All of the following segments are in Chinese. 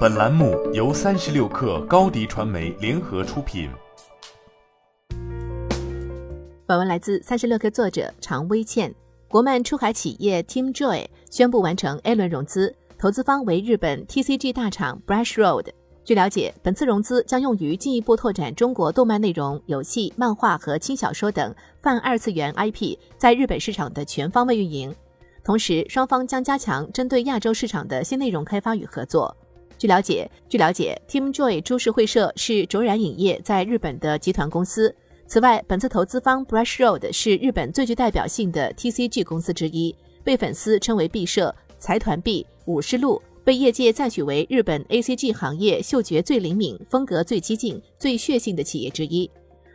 本栏目由三十六氪高低传媒联合出品。本文来自三十六氪作者常微倩。国漫出海企业 Team Joy 宣布完成 A 轮融资，投资方为日本 TCG 大厂 Brush Road。据了解，本次融资将用于进一步拓展中国动漫内容、游戏、漫画和轻小说等泛二次元 IP 在日本市场的全方位运营。同时，双方将加强针对亚洲市场的新内容开发与合作。据了解，据了解，Team Joy 株式会社是卓然影业在日本的集团公司。此外，本次投资方 Brush Road 是日本最具代表性的 TCG 公司之一，被粉丝称为“毕设”、“财团 B” ”、“武士路”，被业界赞许为日本 ACG 行业嗅觉最灵敏、风格最激进、最血性的企业之一。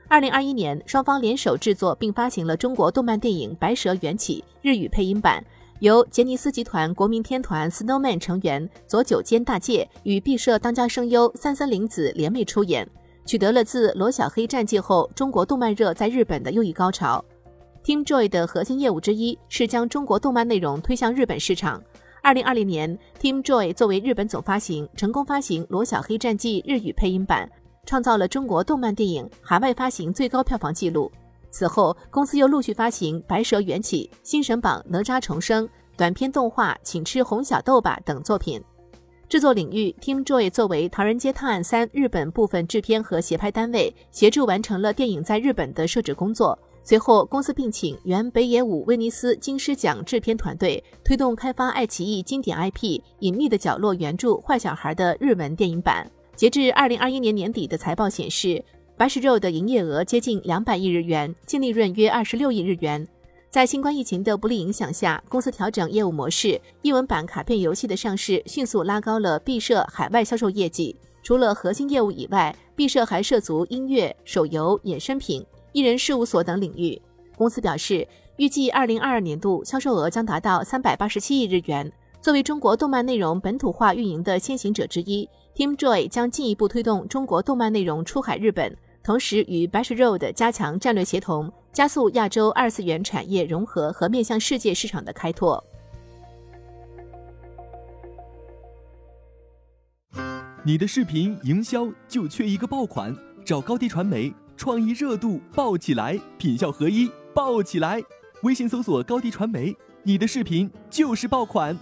二零二一年，双方联手制作并发行了中国动漫电影《白蛇缘起》日语配音版，由杰尼斯集团国民天团 Snowman 成员佐久间大介与毕设当家声优三森玲子联袂出演。取得了自罗小黑战绩后中国动漫热在日本的又一高潮。Team Joy 的核心业务之一是将中国动漫内容推向日本市场。二零二零年，Team Joy 作为日本总发行，成功发行《罗小黑战记》日语配音版，创造了中国动漫电影海外发行最高票房纪录。此后，公司又陆续发行《白蛇缘起》《新神榜：哪吒重生》短片动画《请吃红小豆吧》等作品。制作领域，Team Joy 作为《唐人街探案三》日本部分制片和协拍单位，协助完成了电影在日本的摄制工作。随后，公司并请原北野武威尼斯金狮奖制片团队推动开发爱奇艺经典 IP《隐秘的角落》原著坏小孩的日文电影版。截至二零二一年年底的财报显示，白石肉的营业额接近两百亿日元，净利润约二十六亿日元。在新冠疫情的不利影响下，公司调整业务模式，英文版卡片游戏的上市迅速拉高了毕设海外销售业绩。除了核心业务以外，毕设还涉足音乐、手游、衍生品、艺人事务所等领域。公司表示，预计二零二二年度销售额将达到三百八十七亿日元。作为中国动漫内容本土化运营的先行者之一，Team Joy 将进一步推动中国动漫内容出海日本，同时与 b a s h Road 加强战略协同。加速亚洲二次元产业融合和面向世界市场的开拓。你的视频营销就缺一个爆款，找高低传媒，创意热度爆起来，品效合一爆起来。微信搜索高低传媒，你的视频就是爆款。